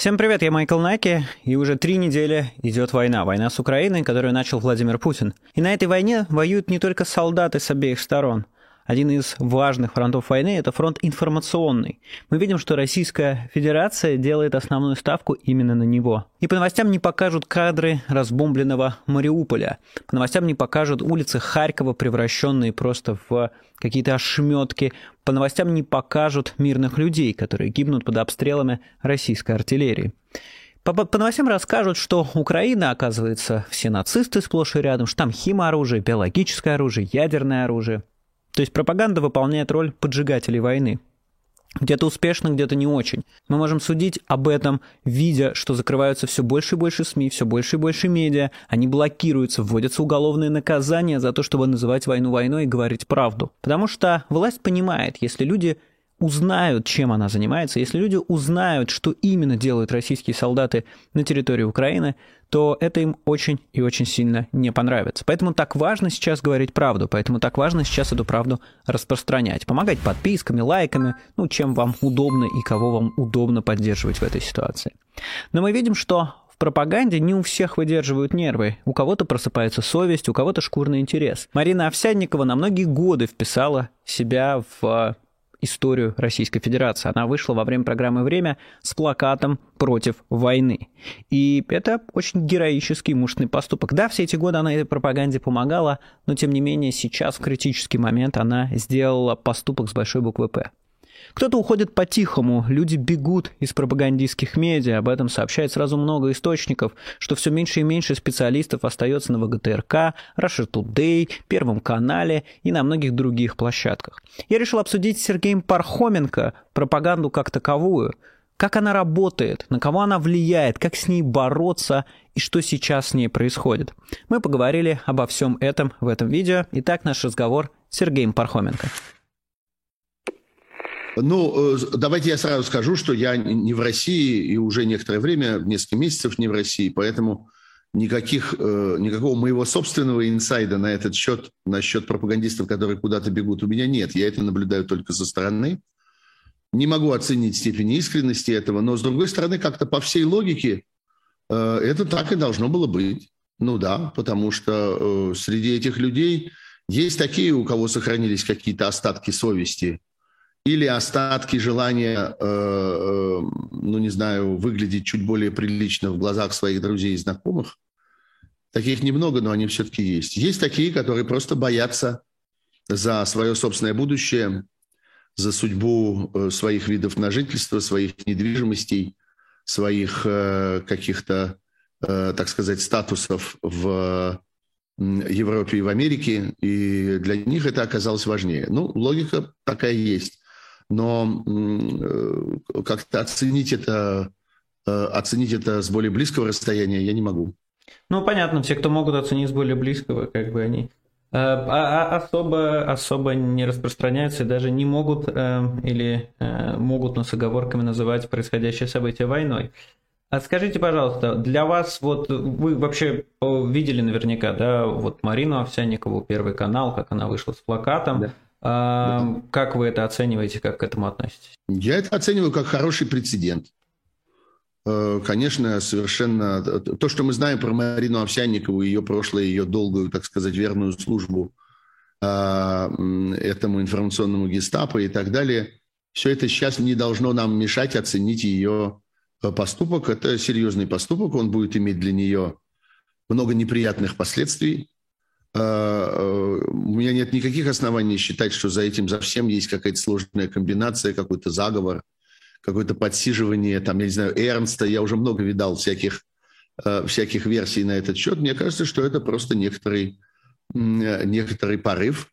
Всем привет, я Майкл Наки, и уже три недели идет война. Война с Украиной, которую начал Владимир Путин. И на этой войне воюют не только солдаты с обеих сторон – один из важных фронтов войны – это фронт информационный. Мы видим, что Российская Федерация делает основную ставку именно на него. И по новостям не покажут кадры разбомбленного Мариуполя. По новостям не покажут улицы Харькова, превращенные просто в какие-то ошметки. По новостям не покажут мирных людей, которые гибнут под обстрелами российской артиллерии. По, по новостям расскажут, что Украина, оказывается, все нацисты сплошь и рядом, что там химоружие, биологическое оружие, ядерное оружие. То есть пропаганда выполняет роль поджигателей войны. Где-то успешно, где-то не очень. Мы можем судить об этом, видя, что закрываются все больше и больше СМИ, все больше и больше медиа, они блокируются, вводятся уголовные наказания за то, чтобы называть войну войной и говорить правду. Потому что власть понимает, если люди узнают, чем она занимается, если люди узнают, что именно делают российские солдаты на территории Украины, то это им очень и очень сильно не понравится. Поэтому так важно сейчас говорить правду, поэтому так важно сейчас эту правду распространять, помогать подписками, лайками, ну, чем вам удобно и кого вам удобно поддерживать в этой ситуации. Но мы видим, что в пропаганде не у всех выдерживают нервы. У кого-то просыпается совесть, у кого-то шкурный интерес. Марина Овсянникова на многие годы вписала себя в историю Российской Федерации. Она вышла во время программы «Время» с плакатом против войны. И это очень героический мужественный поступок. Да, все эти годы она этой пропаганде помогала, но тем не менее сейчас в критический момент она сделала поступок с большой буквы «П». Кто-то уходит по-тихому, люди бегут из пропагандистских медиа, об этом сообщает сразу много источников, что все меньше и меньше специалистов остается на ВГТРК, Russia Today, Первом канале и на многих других площадках. Я решил обсудить с Сергеем Пархоменко пропаганду как таковую, как она работает, на кого она влияет, как с ней бороться и что сейчас с ней происходит. Мы поговорили обо всем этом в этом видео. Итак, наш разговор с Сергеем Пархоменко. Ну, э, давайте я сразу скажу, что я не в России и уже некоторое время, несколько месяцев не в России, поэтому никаких, э, никакого моего собственного инсайда на этот счет, насчет пропагандистов, которые куда-то бегут, у меня нет. Я это наблюдаю только со стороны. Не могу оценить степень искренности этого, но, с другой стороны, как-то по всей логике э, это так и должно было быть. Ну да, потому что среди этих людей есть такие, у кого сохранились какие-то остатки совести – или остатки желания, э, э, ну не знаю, выглядеть чуть более прилично в глазах своих друзей и знакомых. Таких немного, но они все-таки есть. Есть такие, которые просто боятся за свое собственное будущее, за судьбу э, своих видов на жительство, своих недвижимостей, своих каких-то, так сказать, статусов в Европе и в Америке, и для них это оказалось важнее. Ну, логика такая есть но э, как-то оценить это, э, оценить это с более близкого расстояния я не могу. Ну, понятно, все, кто могут оценить с более близкого, как бы они э, а, а особо, особо не распространяются и даже не могут или могут, но с оговорками называть происходящее событие войной. А скажите, пожалуйста, для вас, вот вы вообще видели наверняка, да, вот Марину Овсянникову, Первый канал, как она вышла с плакатом. Да. А, как вы это оцениваете, как к этому относитесь? Я это оцениваю как хороший прецедент. Э, конечно, совершенно... То, что мы знаем про Марину Овсянникову, ее прошлое, ее долгую, так сказать, верную службу а, этому информационному гестапо и так далее, все это сейчас не должно нам мешать оценить ее поступок. Это серьезный поступок, он будет иметь для нее много неприятных последствий. А, э, у меня нет никаких оснований считать, что за этим, за всем есть какая-то сложная комбинация, какой-то заговор, какое-то подсиживание, там, я не знаю, Эрнста. Я уже много видал всяких, э, всяких версий на этот счет. Мне кажется, что это просто некоторый, некоторый порыв.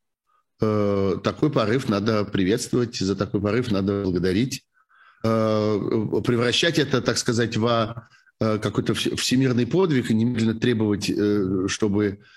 Э, такой порыв надо приветствовать, за такой порыв надо благодарить. Превращать это, так сказать, в какой-то всемирный подвиг и немедленно требовать, чтобы Э,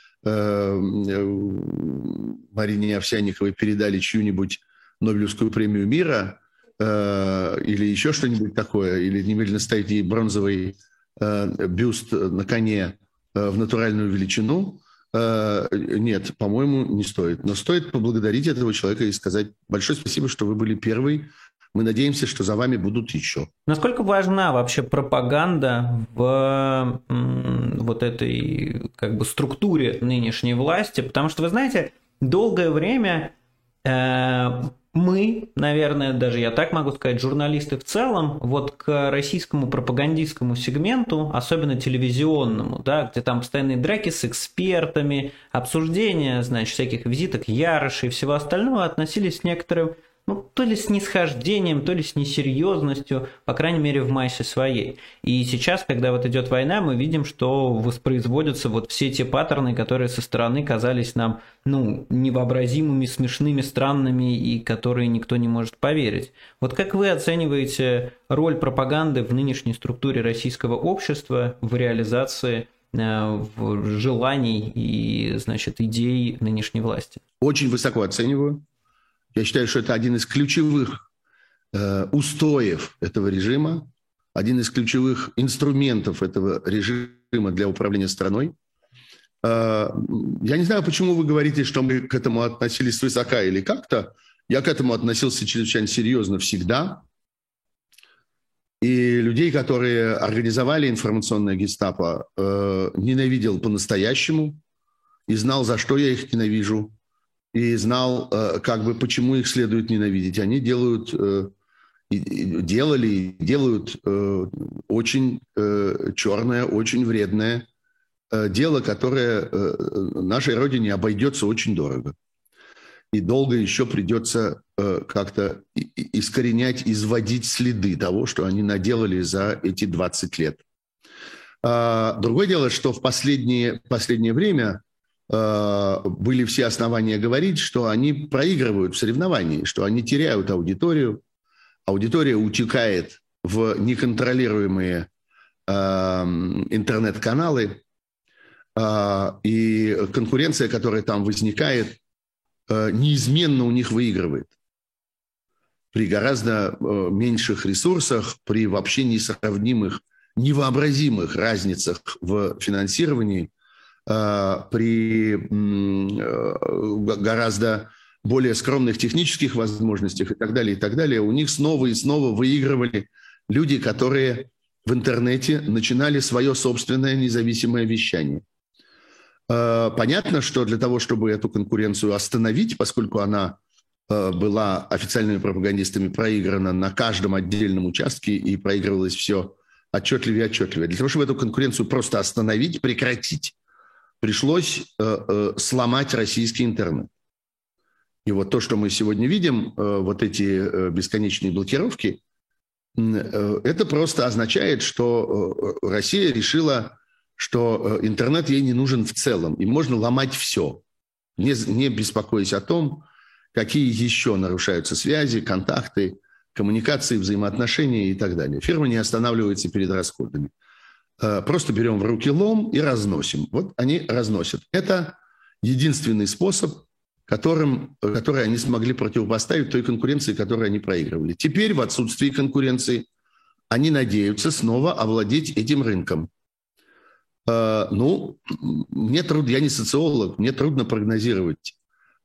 Марине Овсянниковой передали чью-нибудь Нобелевскую премию мира э, или еще что-нибудь такое, или немедленно ставить ей бронзовый э, бюст на коне в натуральную величину, нет, по-моему, не стоит. Но стоит поблагодарить этого человека и сказать большое спасибо, что вы были первый, Мы надеемся, что за вами будут еще. Насколько важна вообще пропаганда в вот этой как бы структуре нынешней власти? Потому что, вы знаете, долгое время э, мы, наверное, даже я так могу сказать, журналисты в целом, вот к российскому пропагандистскому сегменту, особенно телевизионному, да, где там постоянные драки с экспертами, обсуждения, значит, всяких визиток Ярыши и всего остального, относились с некоторым ну, то ли с нисхождением, то ли с несерьезностью, по крайней мере, в массе своей. И сейчас, когда вот идет война, мы видим, что воспроизводятся вот все те паттерны, которые со стороны казались нам, ну, невообразимыми, смешными, странными и которые никто не может поверить. Вот как вы оцениваете роль пропаганды в нынешней структуре российского общества в реализации э, желаний и, значит, идей нынешней власти? Очень высоко оцениваю. Я считаю, что это один из ключевых э, устоев этого режима, один из ключевых инструментов этого режима для управления страной. Э, я не знаю, почему вы говорите, что мы к этому относились свысока или как-то. Я к этому относился чрезвычайно серьезно всегда. И людей, которые организовали информационное гестапо, э, ненавидел по-настоящему и знал, за что я их ненавижу и знал, э, как бы, почему их следует ненавидеть. Они делают, э, делали делают э, очень черное, очень вредное дело, которое нашей Родине обойдется очень дорого. И долго еще придется как-то искоренять, изводить следы того, что они наделали за эти 20 лет. А, другое дело, что в последнее, последнее время были все основания говорить, что они проигрывают в соревновании, что они теряют аудиторию, аудитория утекает в неконтролируемые э, интернет-каналы, э, и конкуренция, которая там возникает, неизменно у них выигрывает. При гораздо меньших ресурсах, при вообще несравнимых, невообразимых разницах в финансировании – Э, при э, гораздо более скромных технических возможностях и так далее, и так далее, у них снова и снова выигрывали люди, которые в интернете начинали свое собственное независимое вещание. Э, понятно, что для того, чтобы эту конкуренцию остановить, поскольку она была официальными пропагандистами проиграна на каждом отдельном участке и проигрывалось все отчетливее и отчетливее. Для того, чтобы эту конкуренцию просто остановить, прекратить, пришлось э, э, сломать российский интернет. И вот то, что мы сегодня видим, э, вот эти бесконечные блокировки, это просто означает, что Россия решила, что интернет ей не нужен в целом, и можно ломать все, не, беспокоясь о том, какие еще нарушаются связи, контакты, коммуникации, взаимоотношения и так далее. Фирма не останавливается перед расходами. Э, просто берем в руки лом и разносим. Вот они разносят. Это единственный способ, которым, который они смогли противопоставить той конкуренции, которую они проигрывали. Теперь в отсутствии конкуренции они надеются снова овладеть этим рынком. Э, ну, мне трудно, я не социолог, мне трудно прогнозировать,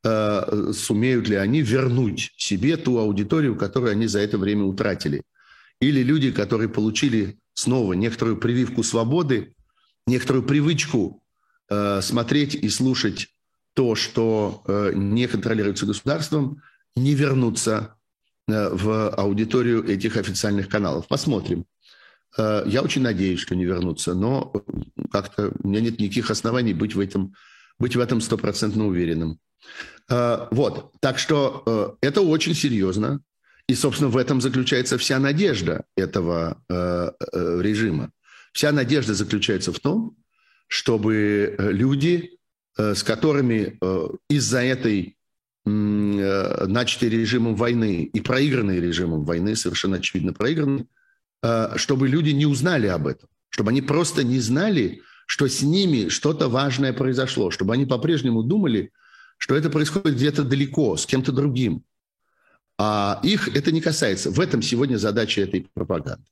э, сумеют ли они вернуть себе ту аудиторию, которую они за это время утратили. Или люди, которые получили снова некоторую прививку свободы, некоторую привычку э, смотреть и слушать то, что э, не контролируется государством, не вернуться э, в аудиторию этих официальных каналов. Посмотрим. Э, я очень надеюсь, что не вернутся, но как-то у меня нет никаких оснований быть в этом быть в этом стопроцентно уверенным. Э, вот, так что э, это очень серьезно. И, собственно, в этом заключается вся надежда этого э, э, режима. Вся надежда заключается в том, чтобы э, люди, э, с которыми э, из-за этой э, начатой режимом войны и проигранной режимом войны, совершенно очевидно проигранной, э, чтобы люди не узнали об этом, чтобы они просто не знали, что с ними что-то важное произошло, чтобы они по-прежнему думали, что это происходит где-то далеко, с кем-то другим, а их это не касается. В этом сегодня задача этой пропаганды.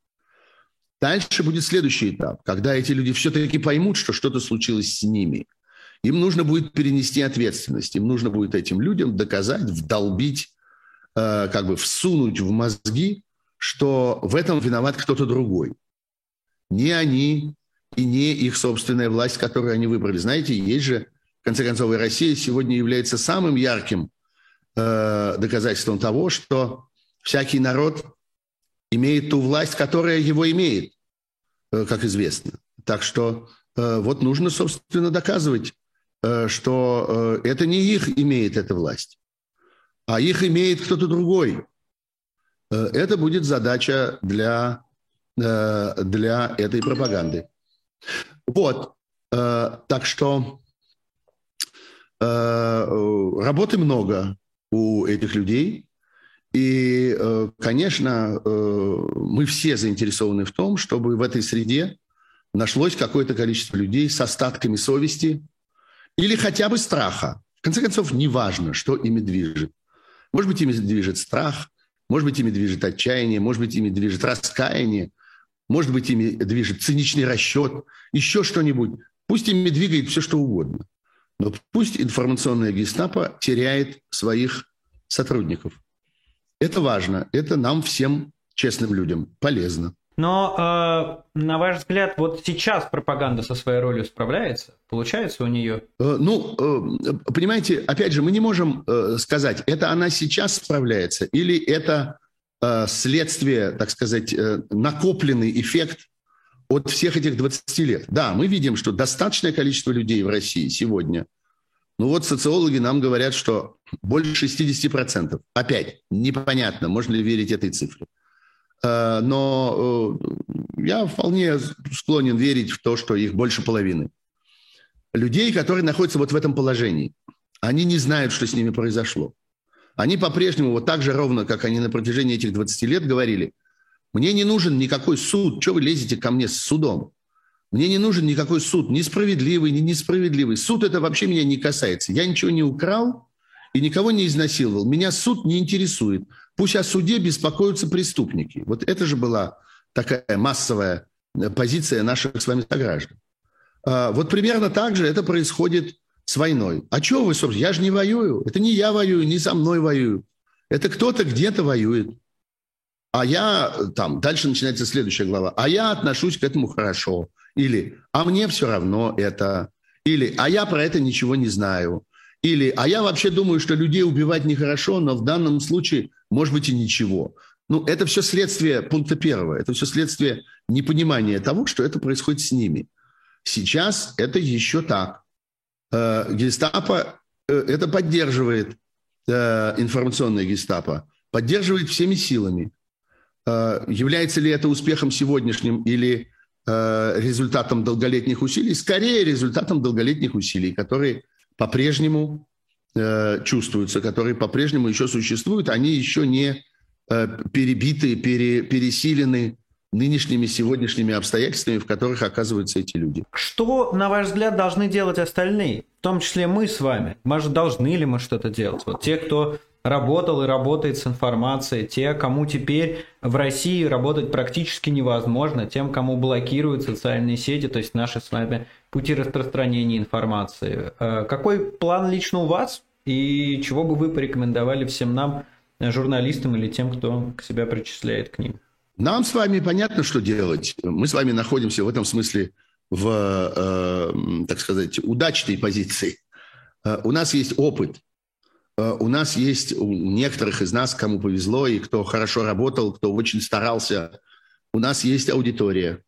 Дальше будет следующий этап, когда эти люди все-таки поймут, что что-то случилось с ними. Им нужно будет перенести ответственность, им нужно будет этим людям доказать, вдолбить как бы всунуть в мозги, что в этом виноват кто-то другой. Не они и не их собственная власть, которую они выбрали. Знаете, есть же, в конце концов, и Россия сегодня является самым ярким э, доказательством того, что всякий народ имеет ту власть, которая его имеет, э, как известно. Так что э, вот нужно, собственно, доказывать, э, что это не их имеет эта власть, а их имеет кто-то другой. Это будет задача для, для этой пропаганды. Вот. Так что работы много у этих людей. И, конечно, мы все заинтересованы в том, чтобы в этой среде нашлось какое-то количество людей с остатками совести или хотя бы страха. В конце концов, неважно, что ими движет. Может быть, ими движет страх, может быть, ими движет отчаяние, может быть, ими движет раскаяние, может быть, ими движет циничный расчет, еще что-нибудь. Пусть ими двигает все, что угодно. Но пусть информационная гестапо теряет своих сотрудников. Это важно. Это нам всем, честным людям, полезно. Но, э, на ваш взгляд, вот сейчас пропаганда со своей ролью справляется? Получается у нее? Э, ну, э, понимаете, опять же, мы не можем э, сказать, это она сейчас справляется или это э, следствие, так сказать, э, накопленный эффект от всех этих 20 лет. Да, мы видим, что достаточное количество людей в России сегодня, ну вот социологи нам говорят, что больше 60%. Опять, непонятно, можно ли верить этой цифре. Э, но э, я вполне склонен верить в то, что их больше половины. Людей, которые находятся вот в этом положении. Они не знают, что с ними произошло. Они по-прежнему, вот так же ровно, как они на протяжении этих 20 лет говорили, мне не нужен никакой суд, что вы лезете ко мне с судом? Мне не нужен никакой суд, ни справедливый, ни несправедливый. Суд это вообще меня не касается. Я ничего не украл и никого не изнасиловал. Меня суд не интересует. Пусть о суде беспокоятся преступники. Вот это же была такая массовая э, позиция наших с вами сограждан. А, вот примерно так же это происходит с войной. А чего вы, собственно? Я же не воюю. Это не я воюю, не со мной воюю. Это кто-то где-то воюет. А я, там, дальше начинается следующая глава. А я отношусь к этому хорошо. Или, а мне все равно это. Или, а я про это ничего не знаю. Или, а я вообще думаю, что людей убивать нехорошо, но в данном случае, может быть, и ничего. Ну, это все следствие пункта первого. Это все следствие непонимания того, что это происходит с ними. Сейчас это еще так. Э, гестапо э, это поддерживает, э, информационная гестапо, поддерживает всеми силами. Является ли это успехом сегодняшним или результатом долголетних усилий? Скорее результатом долголетних усилий, которые по-прежнему э, чувствуются, которые по-прежнему еще существуют, они еще не э, перебиты, пере, пересилены нынешними сегодняшними обстоятельствами, в которых оказываются эти люди. Что, на ваш взгляд, должны делать остальные, в том числе мы с вами? Может, должны ли мы что-то делать? Вот те, кто работал и работает с информацией, те, кому теперь в России работать практически невозможно, тем, кому блокируют социальные сети, то есть наши с вами пути распространения информации. Э, какой план лично у вас и чего бы вы порекомендовали всем нам, журналистам или тем, кто себя причисляет к ним? Нам с вами понятно, что делать. Мы с вами находимся в этом смысле в, э, так сказать, удачной позиции. Э, у нас есть опыт. Э, у нас есть у некоторых из нас, кому повезло и кто хорошо работал, кто очень старался, у нас есть аудитория.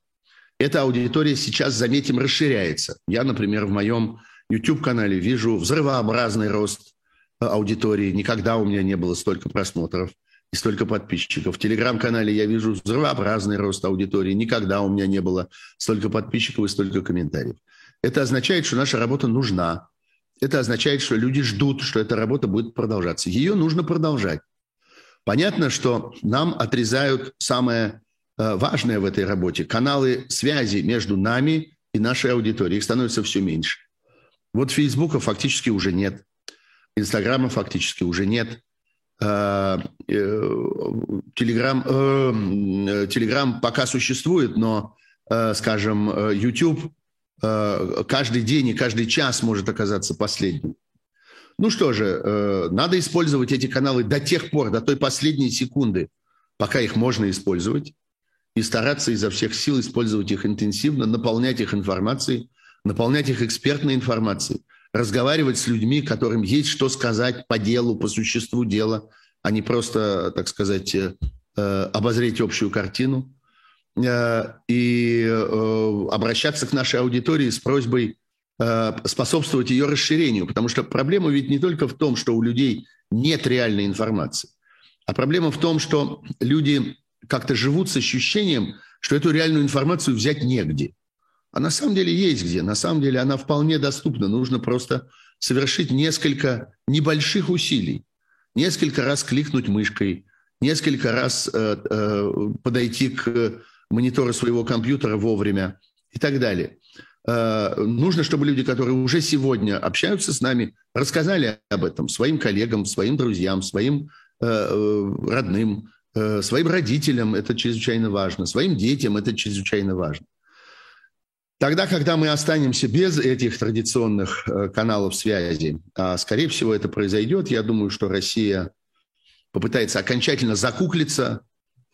Эта аудитория сейчас, заметим, расширяется. Я, например, в моем YouTube-канале вижу взрывообразный рост э, аудитории. Никогда у меня не было столько просмотров и столько подписчиков. В Телеграм-канале я вижу взрывообразный рост аудитории. Никогда у меня не было столько подписчиков и столько комментариев. Это означает, что наша работа нужна. Это означает, что люди ждут, что эта работа будет продолжаться. Ее нужно продолжать. Понятно, что нам отрезают самое Э, важное в этой работе. Каналы связи между нами и нашей аудиторией. Их становится все меньше. Вот Фейсбука фактически уже нет. Инстаграма фактически уже нет. Э, э, Телеграм, Телеграм пока существует, но, скажем, YouTube каждый день и каждый час может оказаться последним. Ну что же, э, надо использовать эти каналы до тех пор, до той последней секунды, пока их можно использовать, и стараться изо всех сил использовать их интенсивно, наполнять их информацией, наполнять их экспертной информацией, разговаривать с людьми, которым есть что сказать по делу, по существу дела, а не просто, так сказать, э, э, обозреть общую картину. И обращаться к нашей аудитории с просьбой способствовать ее расширению, потому что проблема ведь не только в том, что у людей нет реальной информации, а проблема в том, что люди как-то живут с ощущением, что эту реальную информацию взять негде. А на самом деле есть где. На самом деле она вполне доступна. Нужно просто совершить несколько небольших усилий. Несколько раз кликнуть мышкой, несколько раз э, э, подойти к монитору своего компьютера вовремя и так далее. Э, нужно, чтобы люди, которые уже сегодня общаются с нами, рассказали об этом своим коллегам, своим друзьям, своим э, э, родным, своим родителям это чрезвычайно важно, своим детям это чрезвычайно важно. Тогда, когда мы останемся без этих традиционных каналов связи, а скорее всего это произойдет, я думаю, что Россия попытается окончательно закуклиться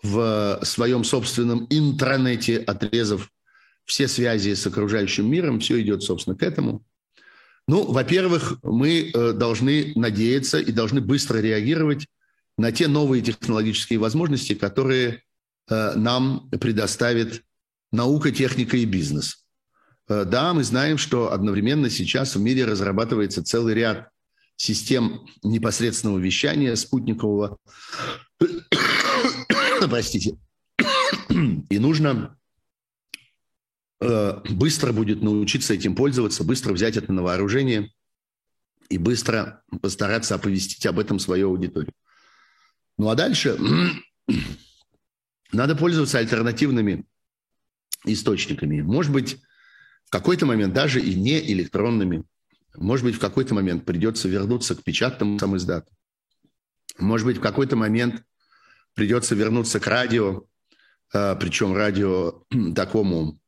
в своем собственном интранете, отрезав все связи с окружающим миром, все идет, собственно, к этому. Ну, во-первых, мы э, должны надеяться и должны быстро реагировать на те новые технологические возможности, которые э, нам предоставит наука, техника и бизнес. Э, да, мы знаем, что одновременно сейчас в мире разрабатывается целый ряд систем непосредственного вещания спутникового. Простите. И нужно э, быстро будет научиться этим пользоваться, быстро взять это на вооружение и быстро постараться оповестить об этом свою аудиторию. Ну а дальше надо пользоваться альтернативными источниками. Может быть, в какой-то момент даже и не электронными. Может быть, в какой-то момент придется вернуться к печатному самоиздату. Может быть, в какой-то момент придется вернуться к радио, а, причем радио такому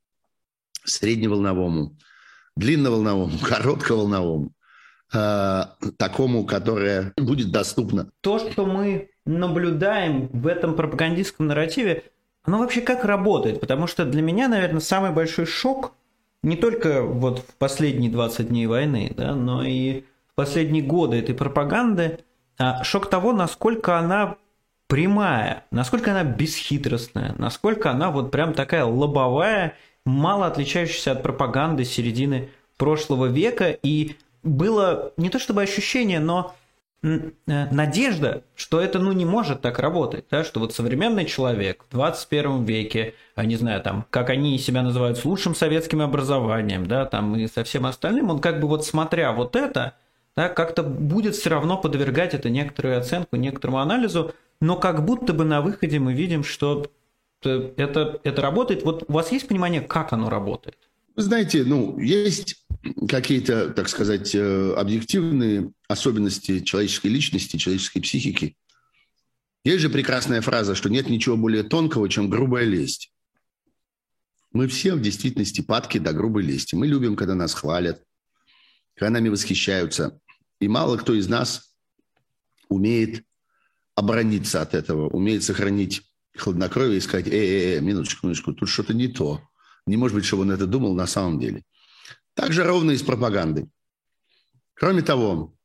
средневолновому, длинноволновому, коротковолновому, а, такому, которое будет доступно. То, что мы наблюдаем в этом пропагандистском нарративе, оно вообще как работает? Потому что для меня, наверное, самый большой шок не только вот в последние 20 дней войны, да, но и в последние годы этой пропаганды, а шок того, насколько она прямая, насколько она бесхитростная, насколько она вот прям такая лобовая, мало отличающаяся от пропаганды середины прошлого века. И было не то чтобы ощущение, но Э, надежда, что это ну не может так работать, да, что вот современный человек в 21 веке, а не знаю, там, как они себя называют, с лучшим советским образованием, да, там и со всем остальным, он как бы вот смотря вот это, да, как-то будет все равно подвергать это некоторую оценку, некоторому анализу, но как будто бы на выходе мы видим, что это, это работает. Вот у вас есть понимание, как оно работает? Знаете, ну, есть какие-то, так сказать, э, объективные особенности человеческой личности, человеческой психики. Есть же прекрасная фраза, что нет ничего более тонкого, чем грубая лесть. Мы все в действительности падки до грубой лести. Мы любим, когда нас хвалят, когда нами восхищаются. И мало кто из нас умеет оборониться от этого, умеет сохранить хладнокровие и сказать, э, э, э минуточку, минуточку, тут что-то не то. Не может быть, чтобы он это думал на самом деле. Так же ровно и с пропагандой. Кроме того,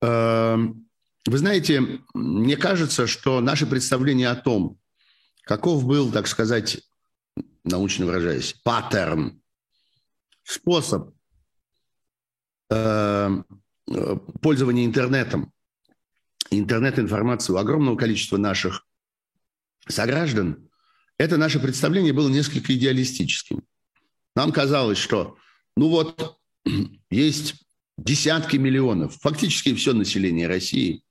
эм, вы знаете, мне кажется, что наше представление о том, каков был, так сказать, научно выражаясь, паттерн, способ эм, пользования интернетом, интернет-информацией у огромного количества наших сограждан, это наше представление было несколько идеалистическим. Нам казалось, что ну вот есть десятки миллионов, фактически все население России,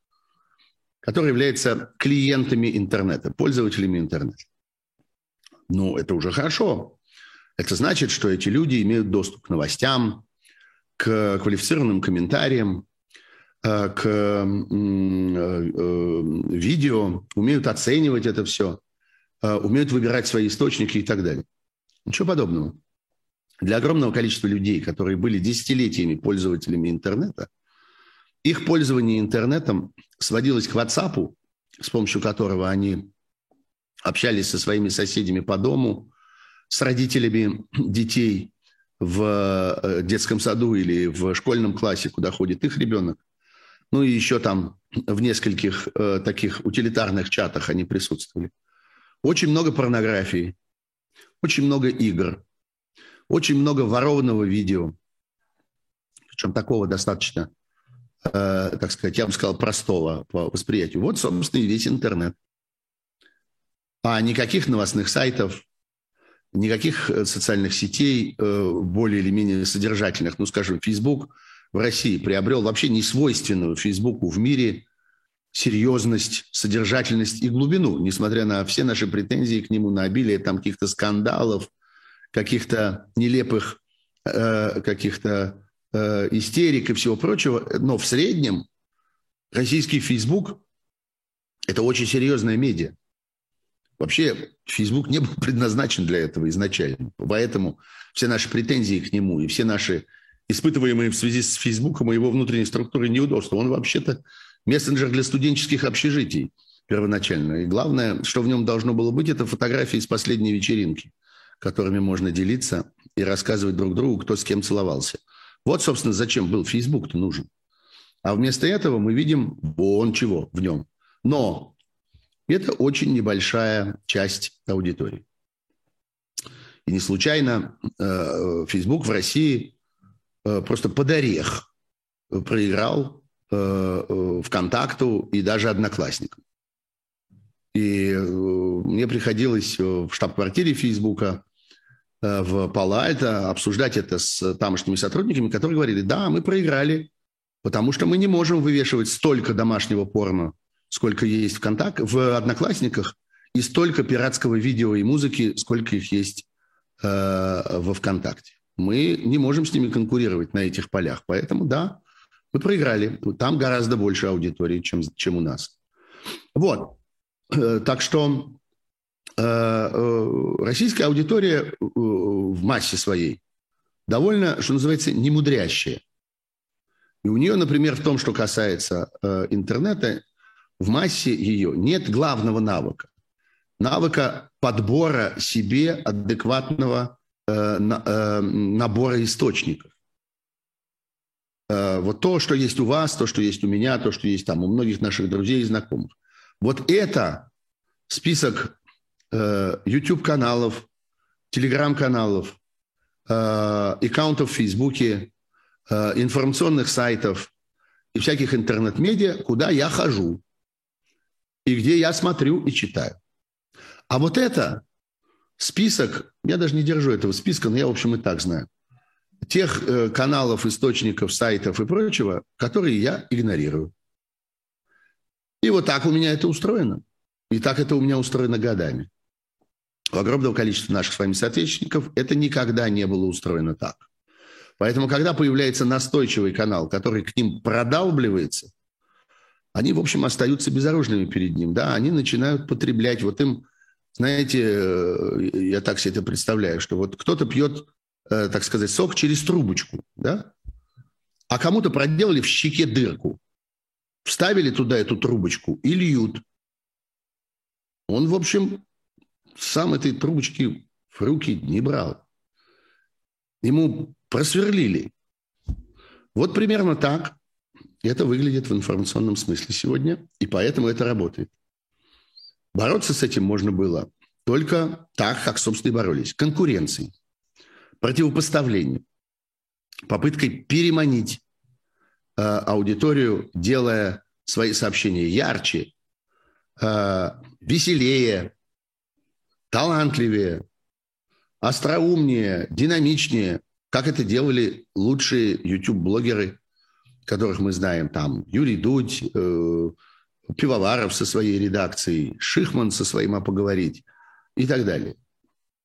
которое является клиентами интернета, пользователями интернета. Ну, это уже хорошо. Это значит, что эти люди имеют доступ к новостям, к квалифицированным комментариям, к э, э, видео, умеют оценивать это все, умеют выбирать свои источники и так далее. Ничего подобного для огромного количества людей, которые были десятилетиями пользователями интернета, их пользование интернетом сводилось к WhatsApp, с помощью которого они общались со своими соседями по дому, с родителями детей в э, детском саду или в школьном классе, куда ходит их ребенок. Ну и еще там в нескольких э, таких утилитарных чатах они присутствовали. Очень много порнографии, очень много игр, очень много ворованного видео, причем такого достаточно, э, так сказать, я бы сказал, простого по восприятию. Вот, собственно, и весь интернет. А никаких новостных сайтов, никаких э, социальных сетей э, более или менее содержательных. Ну, скажем, Facebook в России приобрел вообще не свойственную Фейсбуку в мире серьезность, содержательность и глубину, несмотря на все наши претензии к нему, на обилие там каких-то скандалов, каких-то нелепых э, каких-то э, истерик и всего прочего. Но в среднем российский Facebook – это очень серьезная медиа. Вообще, Facebook не был предназначен для этого изначально. Поэтому все наши претензии к нему и все наши испытываемые в связи с Фейсбуком и его внутренней структурой неудобства, он вообще-то мессенджер для студенческих общежитий первоначально. И главное, что в нем должно было быть, это фотографии из последней вечеринки, которыми можно делиться и рассказывать друг другу, кто с кем целовался. Вот, собственно, зачем был Фейсбук-то нужен. А вместо этого мы видим вон чего в нем. Но это очень небольшая часть аудитории. И не случайно э, в России просто под орех проиграл э, ВКонтакту и даже Одноклассникам. И мне приходилось в штаб-квартире Фейсбука в Пало-Альто обсуждать это с тамошними сотрудниками, которые говорили, да, мы проиграли, потому что мы не можем вывешивать столько домашнего порно сколько есть в контакт, в Одноклассниках, и столько пиратского видео и музыки, сколько их есть э, во ВКонтакте. Мы не можем с ними конкурировать на этих полях. Поэтому, да, мы проиграли. Там гораздо больше аудитории, чем, чем у нас. Вот. Э, так что э, э, российская аудитория в массе своей довольно, что называется, немудрящая. И у нее, например, в том, что касается интернета, в массе ее нет главного навыка. Навыка подбора себе адекватного набора источников. Э, вот то, что есть у вас, то, что есть у меня, то, что есть там у многих наших друзей и знакомых. Вот это список э, YouTube-каналов, э, аккаунтов в Фейсбуке, э, информационных сайтов и всяких интернет-медиа, куда я хожу и где я смотрю и читаю. А вот это список, я даже не держу этого списка, но я, в общем, и так знаю, тех э, каналов, источников, сайтов и прочего, которые я игнорирую. И вот так у меня это устроено. И так это у меня устроено годами. У огромного количества наших с вами соотечественников это никогда не было устроено так. Поэтому, когда появляется настойчивый канал, который к ним продалбливается – они, в общем, остаются безоружными перед ним. Да, они начинают потреблять. Вот им, знаете, э, я так себе это представляю, что вот кто-то пьет, э, так сказать, сок через трубочку, да, а кому-то проделали в щеке дырку, вставили туда эту трубочку и льют. Он, в общем, сам этой трубочки в руки не брал. Ему просверлили. Вот примерно так это выглядит в информационном смысле сегодня, и поэтому это работает. Бороться с этим можно было только так, как, собственно, и боролись. Конкуренцией, противопоставлением, попыткой переманить э, аудиторию, делая свои сообщения ярче, э, веселее, талантливее, остроумнее, динамичнее, как это делали лучшие YouTube-блогеры которых мы знаем, там Юрий Дудь, э, Пивоваров со своей редакцией, Шихман со своим «А поговорить» и так далее.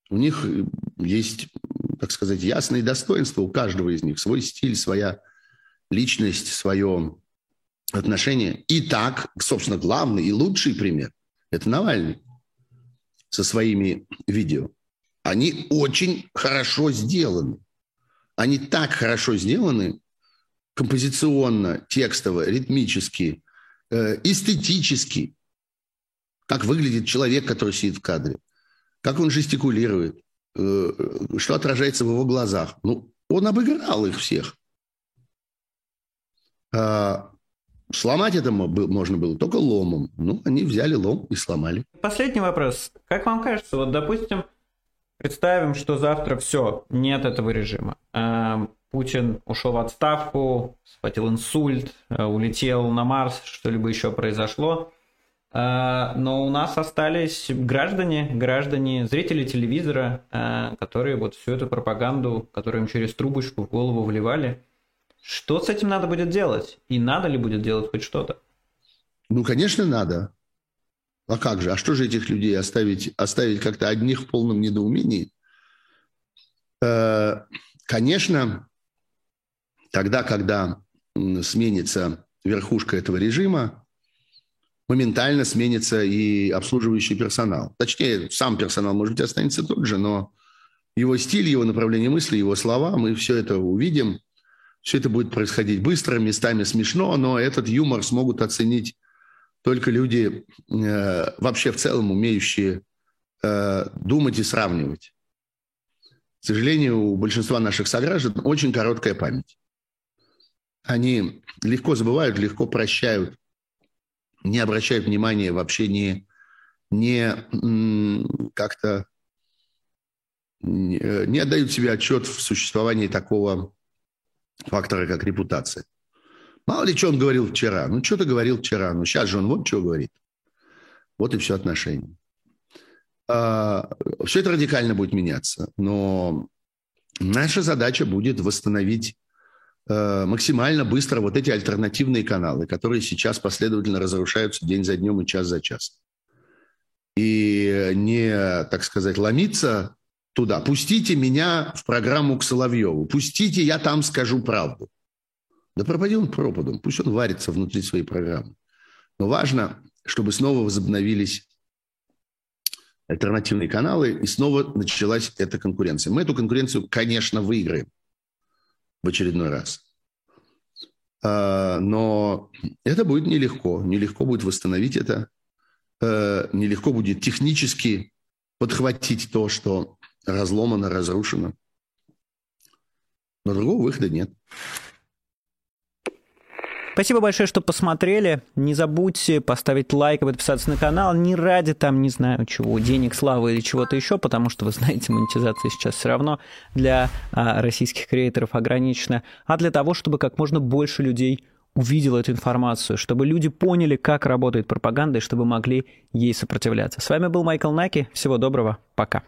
У них есть, так сказать, ясные достоинства у каждого из них, свой стиль, своя личность, свое отношение. И так, собственно, главный и лучший пример – это Навальный со своими видео. Они очень хорошо сделаны. Они так хорошо сделаны, композиционно, текстово, ритмически, эстетически, как выглядит человек, который сидит в кадре, как он жестикулирует, э, что отражается в его глазах. Ну, он обыграл их всех. А, сломать это можно было только ломом. Ну, они взяли лом и сломали. Последний вопрос. Как вам кажется, вот, допустим, представим, что завтра все, нет этого режима. Путин ушел в отставку, схватил инсульт, э, улетел на Марс, что-либо еще произошло. А, но у нас остались граждане, граждане, зрители телевизора, а, которые вот всю эту пропаганду, которую им через трубочку в голову вливали, что с этим надо будет делать? И надо ли будет делать хоть что-то? Ну, конечно, надо. А как же? А что же этих людей оставить, оставить как-то одних в полном недоумении? Э, конечно, тогда, когда сменится верхушка этого режима, моментально сменится и обслуживающий персонал. Точнее, сам персонал, может быть, останется тот же, но его стиль, его направление мысли, его слова, мы все это увидим. Все это будет происходить быстро, местами смешно, но этот юмор смогут оценить только люди, э, вообще в целом умеющие э, думать и сравнивать. К сожалению, у большинства наших сограждан очень короткая память. Они легко забывают, легко прощают не обращают внимания, вообще не, не как-то не отдают себе отчет в существовании такого фактора, как репутация. Мало ли, что он говорил вчера. Ну, что-то говорил вчера. Ну, сейчас же он вот что говорит. Вот и все отношения. А, все это радикально будет меняться. Но наша задача будет восстановить Э, максимально быстро вот эти альтернативные каналы, которые сейчас последовательно разрушаются день за днем и час за час. И не, так сказать, ломиться туда. Пустите меня в программу к Соловьеву. Пустите, я там скажу правду. Да пропади он пропадом. Пусть он варится внутри своей программы. Но важно, чтобы снова возобновились альтернативные каналы, и снова началась эта конкуренция. Мы эту конкуренцию, конечно, выиграем в очередной раз. А, но это будет нелегко. Нелегко будет восстановить это. Э, нелегко будет технически подхватить то, что разломано, разрушено. Но другого выхода нет. Спасибо большое, что посмотрели. Не забудьте поставить лайк и подписаться на канал. Не ради там, не знаю чего, денег, славы или чего-то еще, потому что, вы знаете, монетизация сейчас все равно для а, российских креаторов ограничена, а для того, чтобы как можно больше людей увидел эту информацию, чтобы люди поняли, как работает пропаганда, и чтобы могли ей сопротивляться. С вами был Майкл Наки. Всего доброго. Пока.